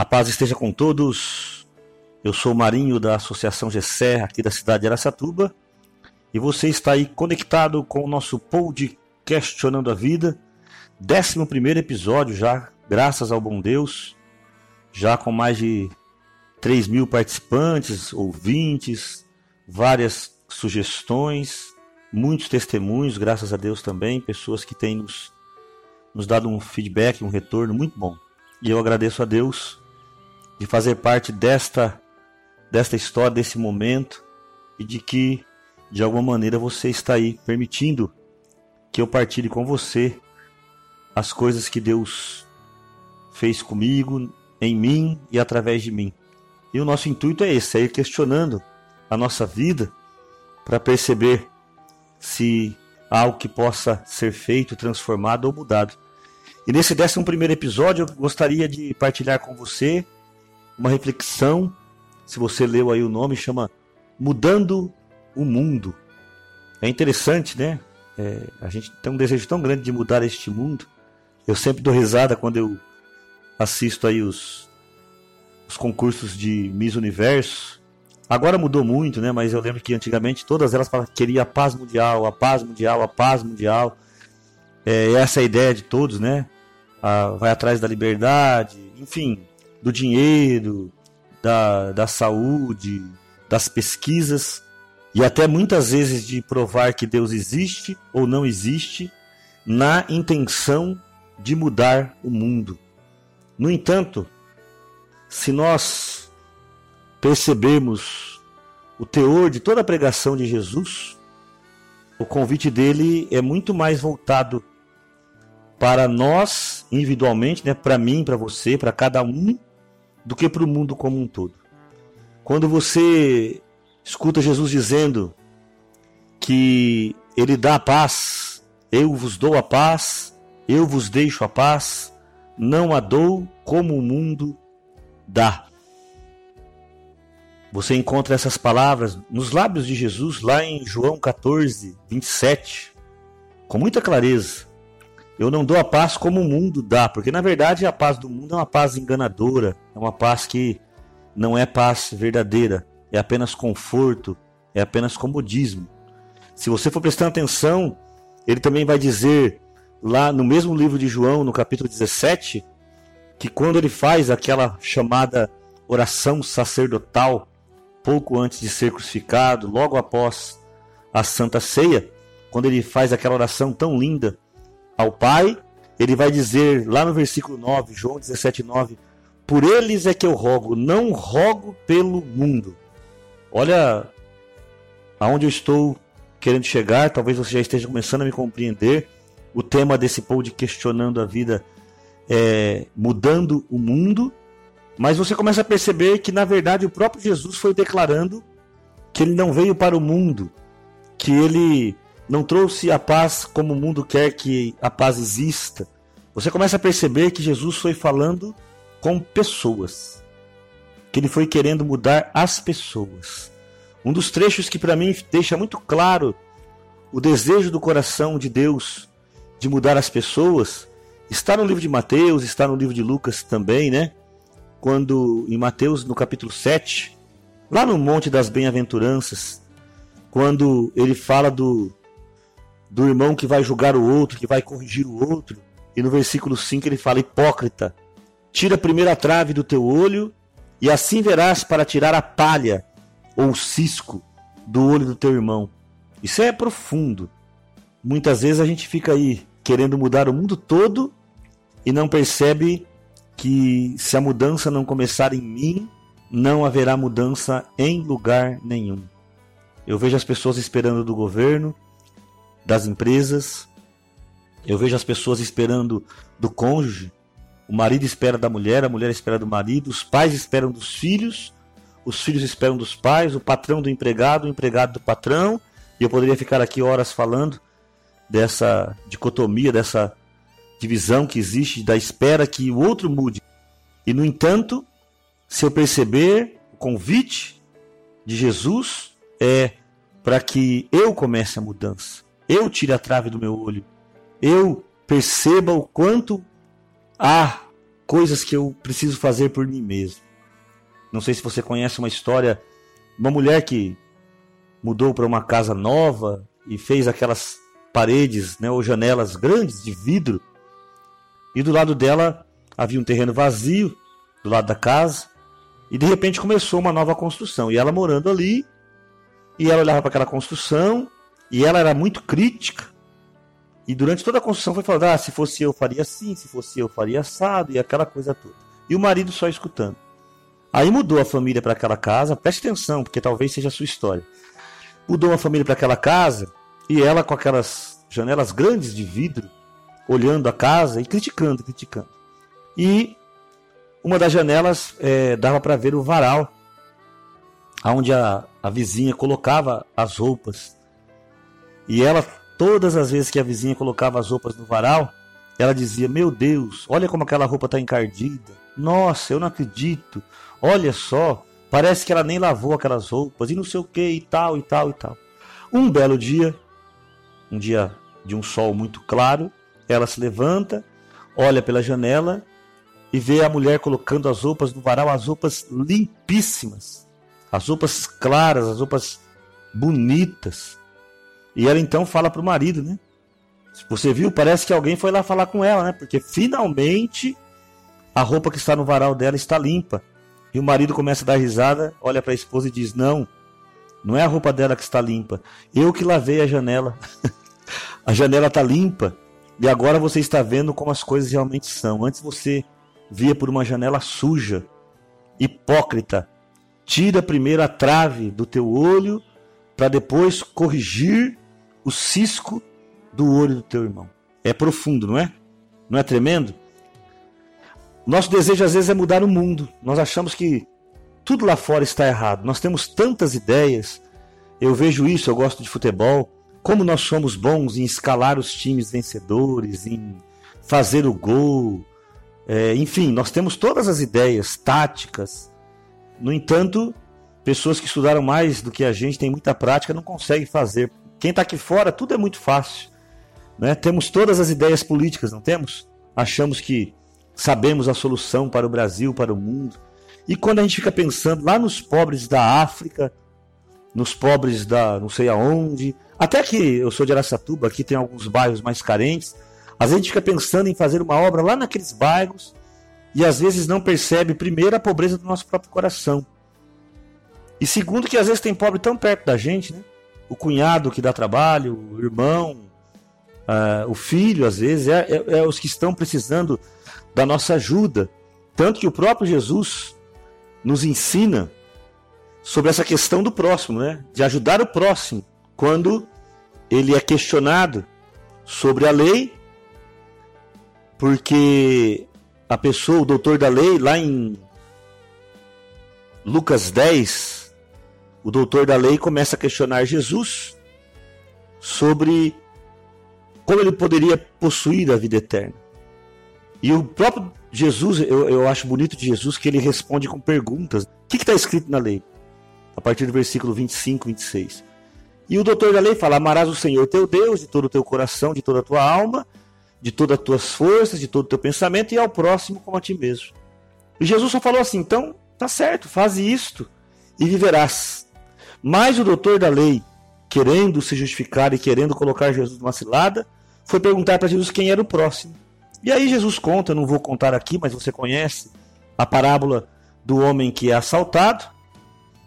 A paz esteja com todos. Eu sou o Marinho da Associação GESER, aqui da cidade de Aracatuba, e você está aí conectado com o nosso pod Questionando a Vida, 11 episódio já, graças ao bom Deus, já com mais de 3 mil participantes, ouvintes, várias sugestões, muitos testemunhos, graças a Deus também, pessoas que têm nos, nos dado um feedback, um retorno muito bom. E eu agradeço a Deus de fazer parte desta, desta história, desse momento, e de que, de alguma maneira, você está aí permitindo que eu partilhe com você as coisas que Deus fez comigo, em mim e através de mim. E o nosso intuito é esse, é ir questionando a nossa vida para perceber se há algo que possa ser feito, transformado ou mudado. E nesse 11 primeiro episódio eu gostaria de partilhar com você uma reflexão, se você leu aí o nome, chama Mudando o Mundo. É interessante, né? É, a gente tem um desejo tão grande de mudar este mundo. Eu sempre dou risada quando eu assisto aí os, os concursos de Miss Universo. Agora mudou muito, né? Mas eu lembro que antigamente todas elas falavam que queria a paz mundial, a paz mundial, a paz mundial. É, essa é a ideia de todos, né? Ah, vai atrás da liberdade, enfim, do dinheiro, da, da saúde, das pesquisas e até muitas vezes de provar que Deus existe ou não existe na intenção de mudar o mundo. No entanto, se nós percebermos o teor de toda a pregação de Jesus, o convite dele é muito mais voltado para nós individualmente, né, para mim, para você, para cada um, do que para o mundo como um todo. Quando você escuta Jesus dizendo que ele dá a paz, eu vos dou a paz, eu vos deixo a paz, não a dou como o mundo dá. Você encontra essas palavras nos lábios de Jesus lá em João 14, 27, com muita clareza. Eu não dou a paz como o mundo dá, porque na verdade a paz do mundo é uma paz enganadora, é uma paz que não é paz verdadeira, é apenas conforto, é apenas comodismo. Se você for prestando atenção, ele também vai dizer lá no mesmo livro de João, no capítulo 17, que quando ele faz aquela chamada oração sacerdotal, pouco antes de ser crucificado, logo após a Santa Ceia, quando ele faz aquela oração tão linda ao Pai, ele vai dizer lá no versículo 9, João 17, 9: Por eles é que eu rogo, não rogo pelo mundo. Olha aonde eu estou querendo chegar, talvez você já esteja começando a me compreender. O tema desse de questionando a vida é mudando o mundo, mas você começa a perceber que na verdade o próprio Jesus foi declarando que ele não veio para o mundo, que ele não trouxe a paz como o mundo quer que a paz exista. Você começa a perceber que Jesus foi falando com pessoas, que ele foi querendo mudar as pessoas. Um dos trechos que para mim deixa muito claro o desejo do coração de Deus de mudar as pessoas está no livro de Mateus, está no livro de Lucas também, né? Quando em Mateus, no capítulo 7, lá no Monte das Bem-aventuranças, quando ele fala do do irmão que vai julgar o outro, que vai corrigir o outro. E no versículo 5 ele fala: Hipócrita, tira a primeira trave do teu olho, e assim verás para tirar a palha ou o cisco do olho do teu irmão. Isso é profundo. Muitas vezes a gente fica aí querendo mudar o mundo todo e não percebe que se a mudança não começar em mim, não haverá mudança em lugar nenhum. Eu vejo as pessoas esperando do governo, das empresas. Eu vejo as pessoas esperando do cônjuge. O marido espera da mulher, a mulher espera do marido, os pais esperam dos filhos, os filhos esperam dos pais, o patrão do empregado, o empregado do patrão. E eu poderia ficar aqui horas falando dessa dicotomia, dessa divisão que existe, da espera que o outro mude. E no entanto, se eu perceber o convite de Jesus é para que eu comece a mudança eu tire a trave do meu olho, eu perceba o quanto há coisas que eu preciso fazer por mim mesmo. Não sei se você conhece uma história, uma mulher que mudou para uma casa nova e fez aquelas paredes, né, ou janelas grandes de vidro. E do lado dela havia um terreno vazio, do lado da casa, e de repente começou uma nova construção. E ela morando ali, e ela olhava para aquela construção, e ela era muito crítica. E durante toda a construção foi falando: ah, se fosse eu faria assim, se fosse eu faria assado, e aquela coisa toda. E o marido só escutando. Aí mudou a família para aquela casa, preste atenção, porque talvez seja a sua história. Mudou a família para aquela casa, e ela com aquelas janelas grandes de vidro, olhando a casa e criticando, criticando. E uma das janelas é, dava para ver o varal, onde a, a vizinha colocava as roupas. E ela, todas as vezes que a vizinha colocava as roupas no varal, ela dizia: Meu Deus, olha como aquela roupa está encardida. Nossa, eu não acredito. Olha só, parece que ela nem lavou aquelas roupas e não sei o que e tal e tal e tal. Um belo dia, um dia de um sol muito claro, ela se levanta, olha pela janela e vê a mulher colocando as roupas no varal, as roupas limpíssimas, as roupas claras, as roupas bonitas. E ela então fala para o marido, né? Você viu? Parece que alguém foi lá falar com ela, né? Porque finalmente a roupa que está no varal dela está limpa. E o marido começa a dar risada, olha para a esposa e diz: Não, não é a roupa dela que está limpa. Eu que lavei a janela. a janela está limpa. E agora você está vendo como as coisas realmente são. Antes você via por uma janela suja, hipócrita. Tira primeiro a trave do teu olho para depois corrigir o cisco do olho do teu irmão. É profundo, não é? Não é tremendo? Nosso desejo às vezes é mudar o mundo. Nós achamos que tudo lá fora está errado. Nós temos tantas ideias. Eu vejo isso, eu gosto de futebol. Como nós somos bons em escalar os times vencedores, em fazer o gol, é, enfim, nós temos todas as ideias, táticas. No entanto, pessoas que estudaram mais do que a gente, têm muita prática, não conseguem fazer. Quem está aqui fora, tudo é muito fácil. Né? Temos todas as ideias políticas, não temos? Achamos que sabemos a solução para o Brasil, para o mundo. E quando a gente fica pensando lá nos pobres da África, nos pobres da não sei aonde, até que eu sou de Aracatuba, aqui tem alguns bairros mais carentes, às vezes a gente fica pensando em fazer uma obra lá naqueles bairros e às vezes não percebe, primeiro, a pobreza do nosso próprio coração. E segundo, que às vezes tem pobre tão perto da gente, né? O cunhado que dá trabalho, o irmão, uh, o filho, às vezes, é, é, é os que estão precisando da nossa ajuda. Tanto que o próprio Jesus nos ensina sobre essa questão do próximo, né? De ajudar o próximo quando ele é questionado sobre a lei porque a pessoa, o doutor da lei, lá em Lucas 10, o doutor da lei começa a questionar Jesus sobre como ele poderia possuir a vida eterna. E o próprio Jesus, eu, eu acho bonito de Jesus que ele responde com perguntas. O que está escrito na lei? A partir do versículo 25, 26. E o doutor da lei fala: Amarás o Senhor teu Deus de todo o teu coração, de toda a tua alma de todas as tuas forças, de todo o teu pensamento e ao próximo como a ti mesmo. E Jesus só falou assim: então, tá certo, faz isto e viverás. Mas o doutor da lei, querendo se justificar e querendo colocar Jesus numa cilada, foi perguntar para Jesus quem era o próximo. E aí Jesus conta, não vou contar aqui, mas você conhece a parábola do homem que é assaltado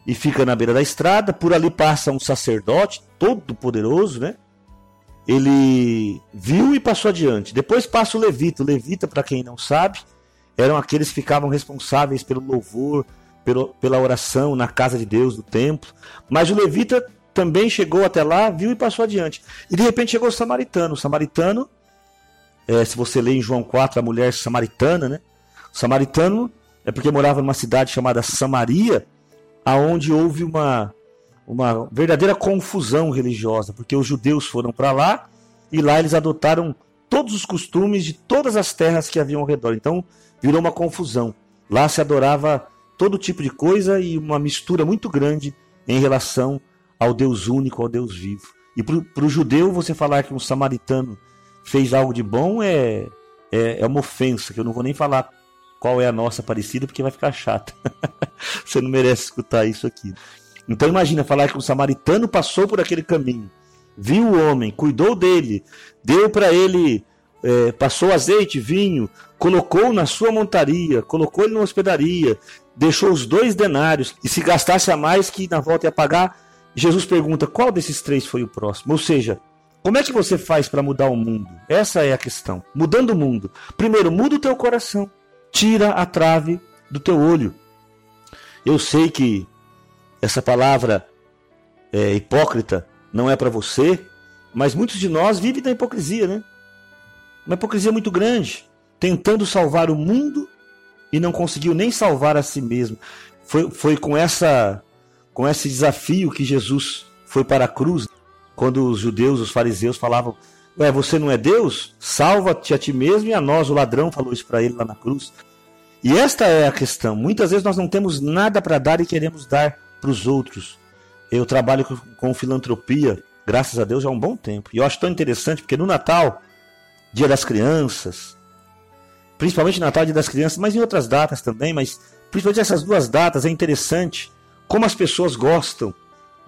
e fica na beira da estrada, por ali passa um sacerdote todo poderoso, né? ele viu e passou adiante. Depois passa o levita. O levita, para quem não sabe, eram aqueles que ficavam responsáveis pelo louvor, pelo, pela oração na casa de Deus, do templo. Mas o levita também chegou até lá, viu e passou adiante. E de repente chegou o samaritano. O samaritano, é, se você lê em João 4, a mulher samaritana, né? O samaritano é porque morava numa cidade chamada Samaria, aonde houve uma uma verdadeira confusão religiosa, porque os judeus foram para lá e lá eles adotaram todos os costumes de todas as terras que haviam ao redor. Então virou uma confusão. Lá se adorava todo tipo de coisa e uma mistura muito grande em relação ao Deus único, ao Deus vivo. E para o judeu, você falar que um samaritano fez algo de bom é, é, é uma ofensa, que eu não vou nem falar qual é a nossa parecida, porque vai ficar chata. Você não merece escutar isso aqui. Então imagina falar que o samaritano passou por aquele caminho, viu o homem, cuidou dele, deu para ele, é, passou azeite, vinho, colocou na sua montaria, colocou ele na hospedaria, deixou os dois denários, e se gastasse a mais que na volta ia pagar, Jesus pergunta qual desses três foi o próximo. Ou seja, como é que você faz para mudar o mundo? Essa é a questão. Mudando o mundo. Primeiro, muda o teu coração. Tira a trave do teu olho. Eu sei que essa palavra é, hipócrita não é para você, mas muitos de nós vivem da hipocrisia, né? Uma hipocrisia muito grande, tentando salvar o mundo e não conseguiu nem salvar a si mesmo. Foi, foi com essa com esse desafio que Jesus foi para a cruz, quando os judeus, os fariseus falavam: Ué, você não é Deus? Salva-te a ti mesmo e a nós. O ladrão falou isso para ele lá na cruz. E esta é a questão. Muitas vezes nós não temos nada para dar e queremos dar para os outros. Eu trabalho com, filantropia, graças a Deus, há um bom tempo. E eu acho tão interessante porque no Natal, Dia das Crianças, principalmente Natal, Dia das Crianças, mas em outras datas também, mas principalmente essas duas datas é interessante como as pessoas gostam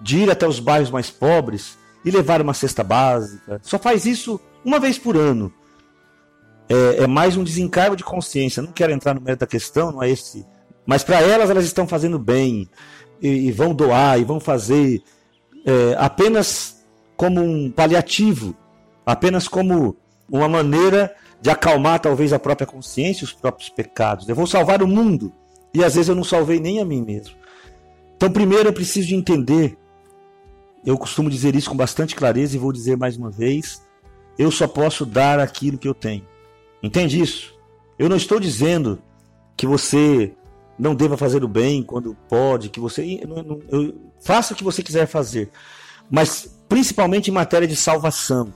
de ir até os bairros mais pobres e levar uma cesta básica. Só faz isso uma vez por ano. É, é mais um desencargo de consciência. Não quero entrar no mérito da questão, não é esse. Mas para elas, elas estão fazendo bem e, e vão doar e vão fazer é, apenas como um paliativo, apenas como uma maneira de acalmar talvez a própria consciência os próprios pecados. Eu vou salvar o mundo e às vezes eu não salvei nem a mim mesmo. Então, primeiro eu preciso de entender. Eu costumo dizer isso com bastante clareza e vou dizer mais uma vez: eu só posso dar aquilo que eu tenho. Entende isso? Eu não estou dizendo que você não deva fazer o bem quando pode, que você eu, faça o que você quiser fazer, mas principalmente em matéria de salvação,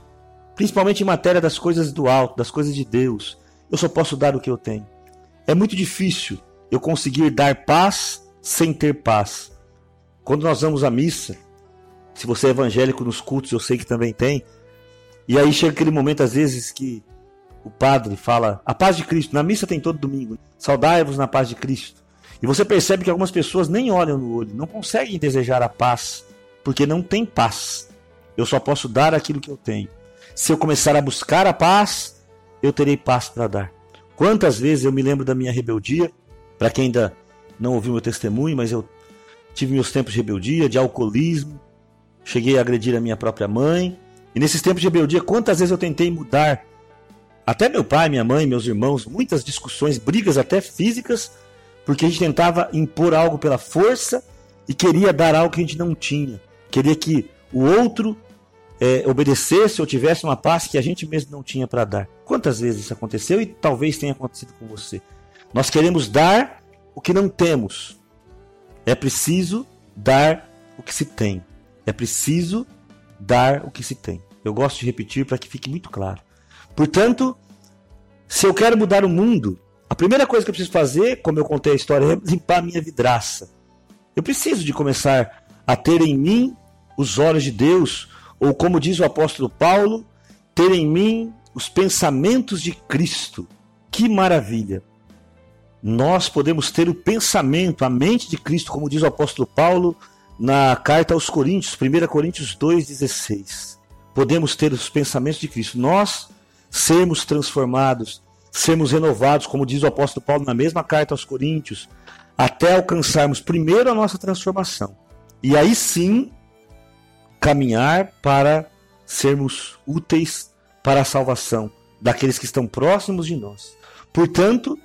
principalmente em matéria das coisas do alto, das coisas de Deus, eu só posso dar o que eu tenho. É muito difícil eu conseguir dar paz sem ter paz. Quando nós vamos à missa, se você é evangélico nos cultos, eu sei que também tem, e aí chega aquele momento às vezes que o padre fala: "A paz de Cristo". Na missa tem todo domingo. Saudai-vos na paz de Cristo. E você percebe que algumas pessoas nem olham no olho, não conseguem desejar a paz, porque não tem paz. Eu só posso dar aquilo que eu tenho. Se eu começar a buscar a paz, eu terei paz para dar. Quantas vezes eu me lembro da minha rebeldia, para quem ainda não ouviu meu testemunho, mas eu tive meus tempos de rebeldia, de alcoolismo, cheguei a agredir a minha própria mãe. E nesses tempos de rebeldia, quantas vezes eu tentei mudar até meu pai, minha mãe, meus irmãos, muitas discussões, brigas até físicas, porque a gente tentava impor algo pela força e queria dar algo que a gente não tinha. Queria que o outro é, obedecesse ou tivesse uma paz que a gente mesmo não tinha para dar. Quantas vezes isso aconteceu e talvez tenha acontecido com você? Nós queremos dar o que não temos. É preciso dar o que se tem. É preciso dar o que se tem. Eu gosto de repetir para que fique muito claro. Portanto, se eu quero mudar o mundo, a primeira coisa que eu preciso fazer, como eu contei a história, é limpar a minha vidraça. Eu preciso de começar a ter em mim os olhos de Deus, ou como diz o apóstolo Paulo, ter em mim os pensamentos de Cristo. Que maravilha! nós podemos ter o pensamento, a mente de Cristo, como diz o apóstolo Paulo na carta aos Coríntios, 1 Coríntios 2,16. Podemos ter os pensamentos de Cristo. Nós sermos transformados, sermos renovados, como diz o apóstolo Paulo na mesma carta aos Coríntios, até alcançarmos primeiro a nossa transformação. E aí sim caminhar para sermos úteis para a salvação daqueles que estão próximos de nós. Portanto,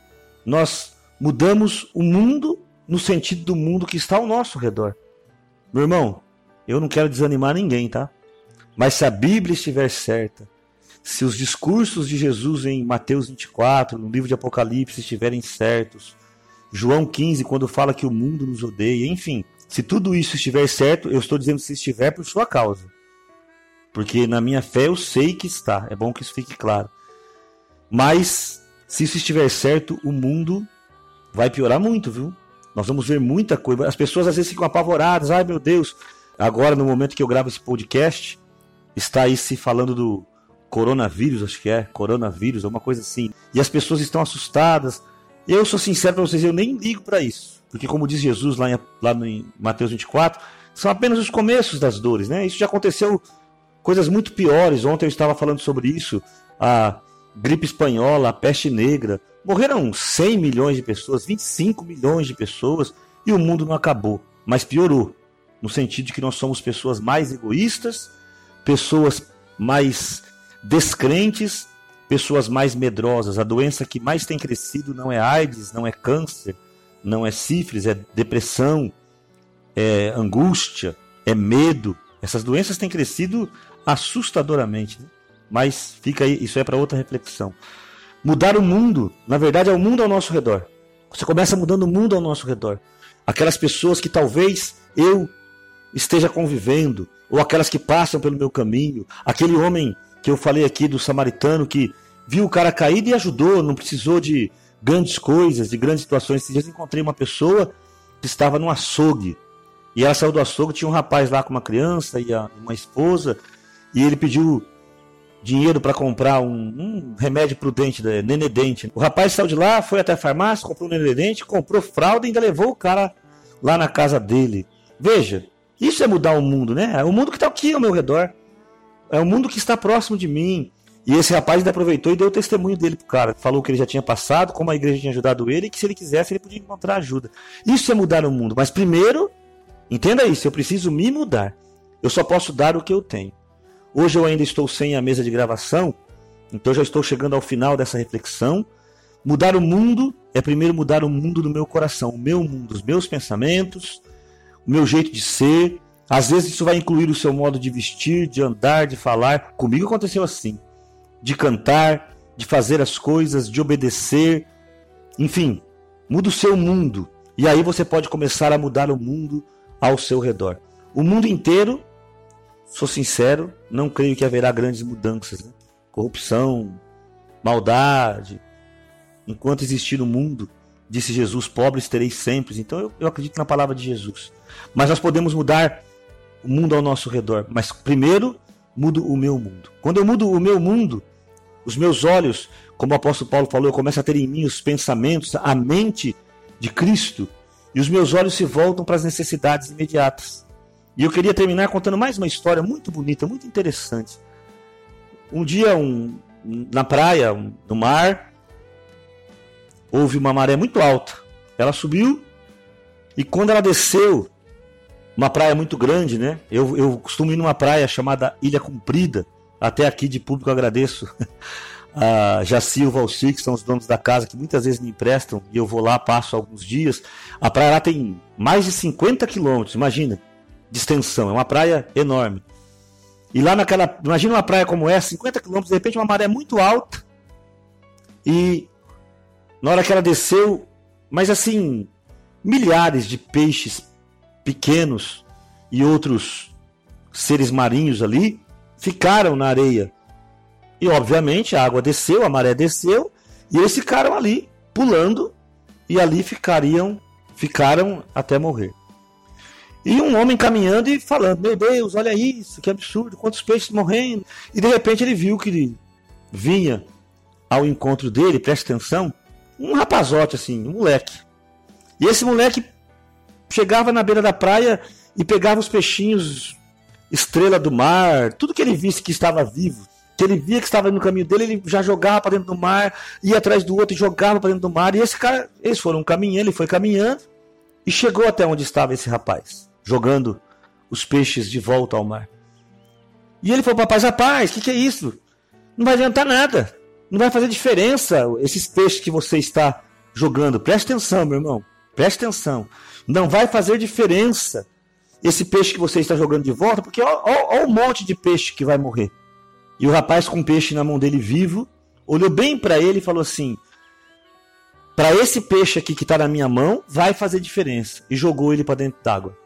nós mudamos o mundo no sentido do mundo que está ao nosso redor. Meu irmão, eu não quero desanimar ninguém, tá? Mas se a Bíblia estiver certa, se os discursos de Jesus em Mateus 24, no livro de Apocalipse estiverem certos, João 15, quando fala que o mundo nos odeia, enfim, se tudo isso estiver certo, eu estou dizendo se estiver por sua causa. Porque na minha fé eu sei que está, é bom que isso fique claro. Mas se isso estiver certo, o mundo vai piorar muito, viu? Nós vamos ver muita coisa. As pessoas às vezes ficam apavoradas. Ai meu Deus, agora no momento que eu gravo esse podcast, está aí se falando do coronavírus, acho que é, coronavírus, alguma coisa assim. E as pessoas estão assustadas. Eu sou sincero para vocês, eu nem ligo para isso. Porque, como diz Jesus lá em, lá em Mateus 24, são apenas os começos das dores, né? Isso já aconteceu coisas muito piores. Ontem eu estava falando sobre isso. A gripe espanhola, a peste negra. Morreram 100 milhões de pessoas, 25 milhões de pessoas e o mundo não acabou, mas piorou. No sentido de que nós somos pessoas mais egoístas, pessoas mais descrentes, pessoas mais medrosas. A doença que mais tem crescido não é AIDS, não é câncer, não é sífilis, é depressão, é angústia, é medo. Essas doenças têm crescido assustadoramente. Né? Mas fica aí, isso é para outra reflexão. Mudar o mundo, na verdade, é o mundo ao nosso redor. Você começa mudando o mundo ao nosso redor. Aquelas pessoas que talvez eu esteja convivendo, ou aquelas que passam pelo meu caminho, aquele homem que eu falei aqui do samaritano que viu o cara caído e ajudou, não precisou de grandes coisas, de grandes situações. Esses dias encontrei uma pessoa que estava no açougue. E ela saiu do açougue, tinha um rapaz lá com uma criança e uma esposa, e ele pediu dinheiro para comprar um, um, remédio prudente, né, nenedente. O rapaz saiu de lá, foi até a farmácia, comprou um nenedente, comprou fralda e ainda levou o cara lá na casa dele. Veja, isso é mudar o mundo, né? É o mundo que está aqui ao meu redor. É o mundo que está próximo de mim. E esse rapaz ainda aproveitou e deu o testemunho dele pro cara. Falou que ele já tinha passado, como a igreja tinha ajudado ele, e que se ele quisesse ele podia encontrar ajuda. Isso é mudar o mundo. Mas primeiro, entenda isso, eu preciso me mudar. Eu só posso dar o que eu tenho. Hoje eu ainda estou sem a mesa de gravação, então já estou chegando ao final dessa reflexão. Mudar o mundo é primeiro mudar o mundo do meu coração, o meu mundo, os meus pensamentos, o meu jeito de ser. Às vezes isso vai incluir o seu modo de vestir, de andar, de falar. Comigo aconteceu assim de cantar, de fazer as coisas, de obedecer. Enfim, muda o seu mundo. E aí você pode começar a mudar o mundo ao seu redor. O mundo inteiro, sou sincero, não creio que haverá grandes mudanças. Né? Corrupção, maldade. Enquanto existir no mundo, disse Jesus, pobres tereis sempre. Então eu, eu acredito na palavra de Jesus. Mas nós podemos mudar o mundo ao nosso redor. Mas primeiro, mudo o meu mundo. Quando eu mudo o meu mundo, os meus olhos, como o apóstolo Paulo falou, eu começo a ter em mim os pensamentos, a mente de Cristo, e os meus olhos se voltam para as necessidades imediatas. E eu queria terminar contando mais uma história muito bonita, muito interessante. Um dia, um, na praia, um, no mar, houve uma maré muito alta. Ela subiu e quando ela desceu, uma praia muito grande, né? Eu, eu costumo ir numa praia chamada Ilha Comprida, até aqui de público agradeço a Jaci e o Valcir, que são os donos da casa, que muitas vezes me emprestam e eu vou lá, passo alguns dias. A praia lá tem mais de 50 quilômetros, imagina, de extensão. É uma praia enorme. E lá naquela. Imagina uma praia como essa, 50 quilômetros, de repente uma maré muito alta. E na hora que ela desceu, mas assim, milhares de peixes pequenos e outros seres marinhos ali ficaram na areia. E obviamente a água desceu, a maré desceu, e eles ficaram ali pulando e ali ficariam, ficaram até morrer. E um homem caminhando e falando: Meu Deus, olha isso, que absurdo, quantos peixes morrendo. E de repente ele viu que vinha ao encontro dele, preste atenção, um rapazote assim, um moleque. E esse moleque chegava na beira da praia e pegava os peixinhos estrela do mar, tudo que ele visse que estava vivo, que ele via que estava no caminho dele, ele já jogava para dentro do mar, ia atrás do outro e jogava para dentro do mar. E esse cara, eles foram caminhando, ele foi caminhando e chegou até onde estava esse rapaz, jogando os peixes de volta ao mar. E ele falou: Rapaz, rapaz, o que, que é isso? Não vai adiantar nada. Não vai fazer diferença esses peixes que você está jogando. Preste atenção, meu irmão. Preste atenção. Não vai fazer diferença esse peixe que você está jogando de volta, porque olha o monte de peixe que vai morrer. E o rapaz com o peixe na mão dele vivo, olhou bem para ele e falou assim: Para esse peixe aqui que está na minha mão, vai fazer diferença. E jogou ele para dentro d'água.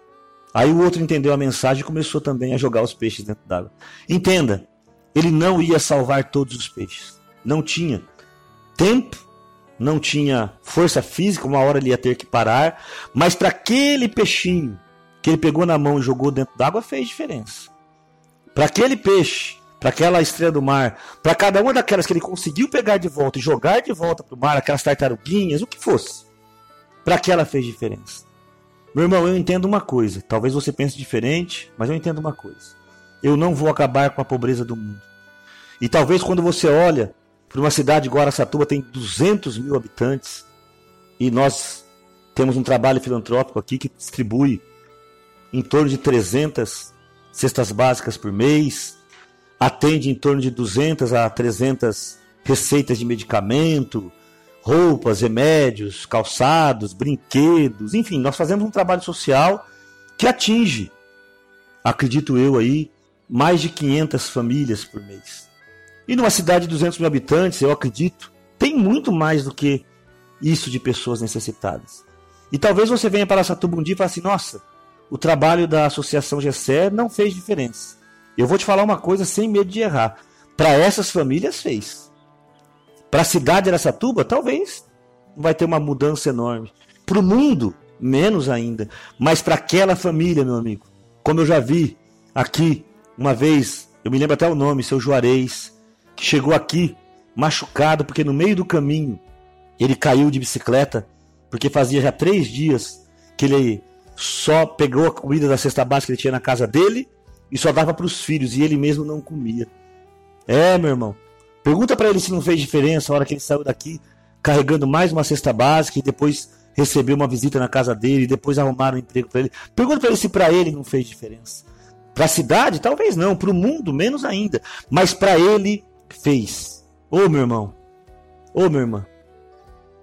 Aí o outro entendeu a mensagem e começou também a jogar os peixes dentro d'água. Entenda, ele não ia salvar todos os peixes. Não tinha tempo não tinha força física, uma hora ele ia ter que parar, mas para aquele peixinho que ele pegou na mão e jogou dentro d'água fez diferença. Para aquele peixe para aquela estrela do mar, para cada uma daquelas que ele conseguiu pegar de volta e jogar de volta para o mar, aquelas tartaruguinhas, o que fosse, para que ela fez diferença. Meu irmão, eu entendo uma coisa, talvez você pense diferente, mas eu entendo uma coisa. Eu não vou acabar com a pobreza do mundo. E talvez quando você olha para uma cidade igual Araçatuba, tem 200 mil habitantes, e nós temos um trabalho filantrópico aqui que distribui em torno de 300 cestas básicas por mês, atende em torno de 200 a 300 receitas de medicamento, roupas, remédios, calçados, brinquedos, enfim, nós fazemos um trabalho social que atinge, acredito eu aí, mais de 500 famílias por mês. E numa cidade de 200 mil habitantes, eu acredito, tem muito mais do que isso de pessoas necessitadas. E talvez você venha para Satuba dia e fale assim: nossa, o trabalho da Associação GESÉ não fez diferença. Eu vou te falar uma coisa sem medo de errar. Para essas famílias fez. Para a cidade de Aracatuba, talvez vai ter uma mudança enorme. Para o mundo, menos ainda. Mas para aquela família, meu amigo, como eu já vi aqui uma vez, eu me lembro até o nome, seu Juarez, chegou aqui machucado porque no meio do caminho ele caiu de bicicleta porque fazia já três dias que ele só pegou a comida da cesta básica que ele tinha na casa dele e só dava para os filhos e ele mesmo não comia. É, meu irmão. Pergunta para ele se não fez diferença a hora que ele saiu daqui carregando mais uma cesta básica e depois recebeu uma visita na casa dele e depois arrumaram um emprego para ele. Pergunta para ele se para ele não fez diferença. Para a cidade, talvez não. Para o mundo, menos ainda. Mas para ele fez. Ô, meu irmão. Ô, minha irmã.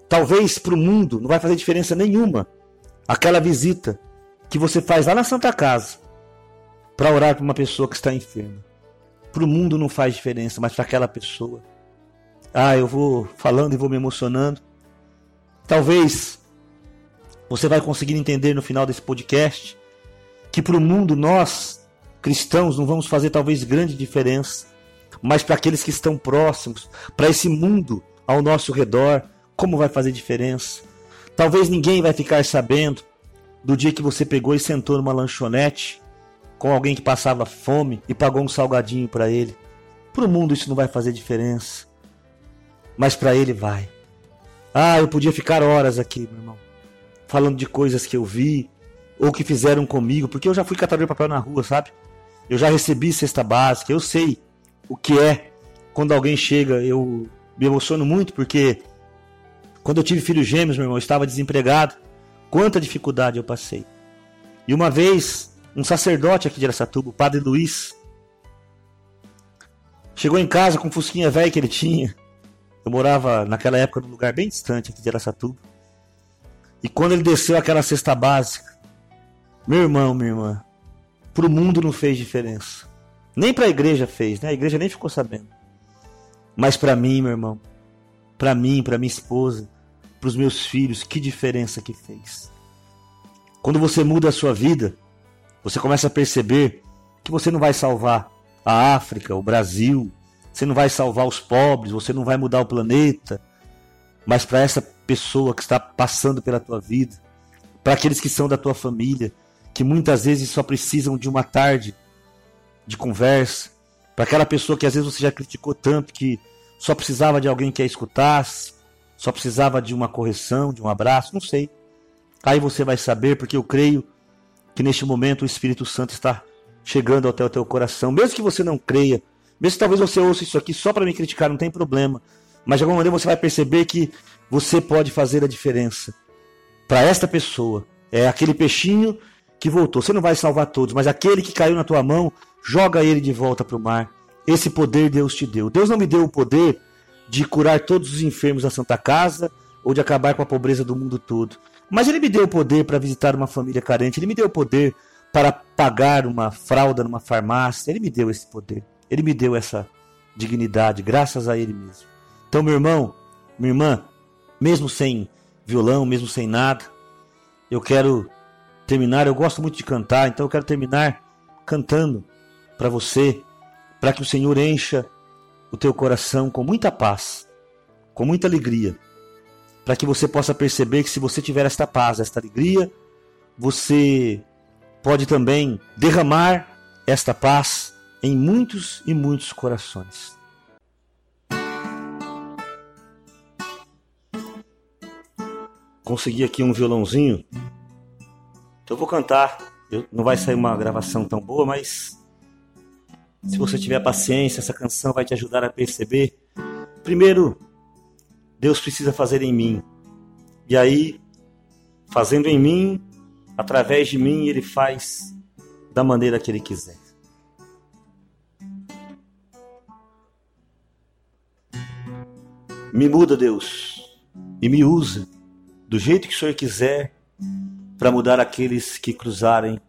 Talvez para o mundo não vai fazer diferença nenhuma aquela visita que você faz lá na Santa Casa para orar para uma pessoa que está enferma. Para o mundo não faz diferença, mas para aquela pessoa. Ah, eu vou falando e vou me emocionando. Talvez você vai conseguir entender no final desse podcast que para o mundo nós, cristãos, não vamos fazer talvez grande diferença, mas para aqueles que estão próximos, para esse mundo ao nosso redor, como vai fazer diferença? Talvez ninguém vai ficar sabendo do dia que você pegou e sentou numa lanchonete com alguém que passava fome e pagou um salgadinho para ele. Para o mundo isso não vai fazer diferença, mas para ele vai. Ah, eu podia ficar horas aqui, meu irmão, falando de coisas que eu vi ou que fizeram comigo, porque eu já fui catador de papel na rua, sabe? Eu já recebi cesta básica, eu sei o que é quando alguém chega, eu me emociono muito porque quando eu tive filhos gêmeos, meu irmão, eu estava desempregado. Quanta dificuldade eu passei. E uma vez um sacerdote aqui de Aracatuba, o padre Luiz, chegou em casa com um fusquinha velho que ele tinha. Eu morava naquela época num lugar bem distante aqui de Aracatuba. E quando ele desceu aquela cesta básica, meu irmão, minha irmã, pro mundo não fez diferença. Nem para a igreja fez, né? A igreja nem ficou sabendo. Mas para mim, meu irmão, para mim, para minha esposa, para os meus filhos, que diferença que fez. Quando você muda a sua vida, você começa a perceber que você não vai salvar a África, o Brasil, você não vai salvar os pobres, você não vai mudar o planeta, mas para essa pessoa que está passando pela tua vida, para aqueles que são da tua família, que muitas vezes só precisam de uma tarde de conversa, para aquela pessoa que às vezes você já criticou tanto que só precisava de alguém que a escutasse, só precisava de uma correção, de um abraço, não sei. Aí você vai saber, porque eu creio que neste momento o Espírito Santo está chegando até o teu coração, mesmo que você não creia, mesmo que talvez você ouça isso aqui só para me criticar, não tem problema. Mas de alguma maneira você vai perceber que você pode fazer a diferença. Para esta pessoa, é aquele peixinho que voltou. Você não vai salvar todos, mas aquele que caiu na tua mão, joga ele de volta para o mar. Esse poder Deus te deu. Deus não me deu o poder de curar todos os enfermos da Santa Casa ou de acabar com a pobreza do mundo todo. Mas ele me deu o poder para visitar uma família carente, ele me deu o poder para pagar uma fralda numa farmácia, ele me deu esse poder, ele me deu essa dignidade, graças a ele mesmo. Então, meu irmão, minha irmã, mesmo sem violão, mesmo sem nada, eu quero terminar. Eu gosto muito de cantar, então eu quero terminar cantando para você, para que o Senhor encha o teu coração com muita paz, com muita alegria para que você possa perceber que se você tiver esta paz, esta alegria, você pode também derramar esta paz em muitos e muitos corações. Consegui aqui um violãozinho, então eu vou cantar. Eu, não vai sair uma gravação tão boa, mas se você tiver paciência, essa canção vai te ajudar a perceber. Primeiro, Deus precisa fazer em mim. E aí, fazendo em mim, através de mim, Ele faz da maneira que Ele quiser. Me muda, Deus, e me usa do jeito que o Senhor quiser para mudar aqueles que cruzarem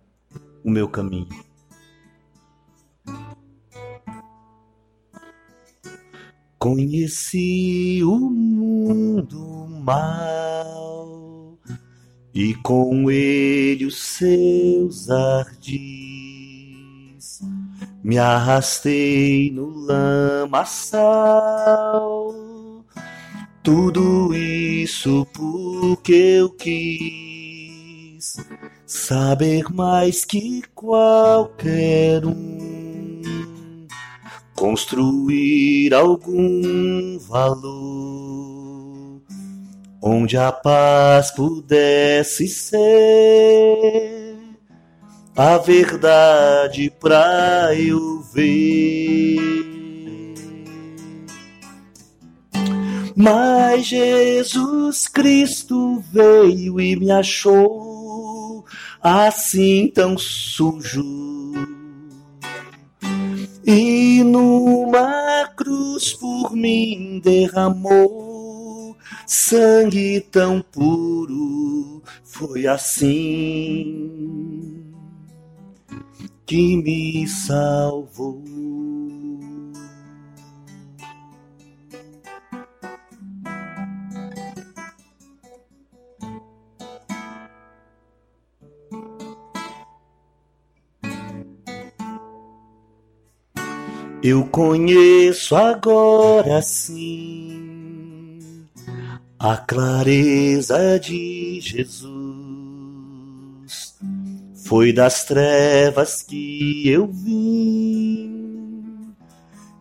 o meu caminho. Conheci o mundo mal e com ele os seus ardis. Me arrastei no lamaçal, tudo isso porque eu quis saber mais que qualquer um construir algum valor onde a paz pudesse ser a verdade pra eu ver. Mas Jesus Cristo veio e me achou assim tão sujo e numa cruz por mim derramou sangue tão puro. Foi assim que me salvou. Eu conheço agora sim a clareza de Jesus. Foi das trevas que eu vim,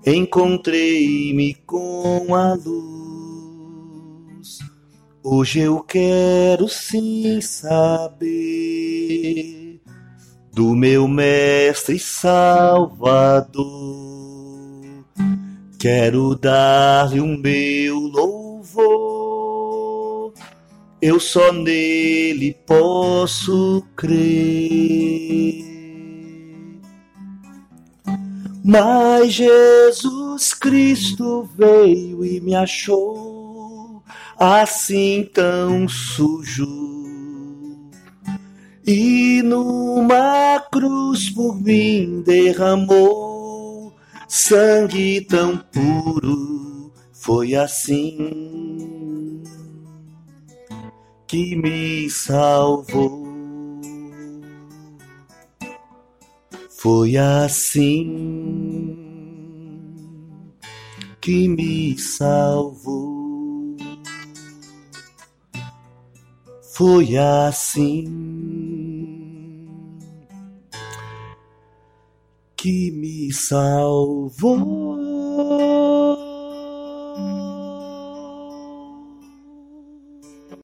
encontrei-me com a luz. Hoje eu quero sim saber do meu Mestre Salvador Quero dar-lhe o meu louvor, eu só nele posso crer. Mas Jesus Cristo veio e me achou assim tão sujo. E numa cruz por mim derramou sangue tão puro, foi assim que me salvou. Foi assim que me salvou. Foi assim que me salvou.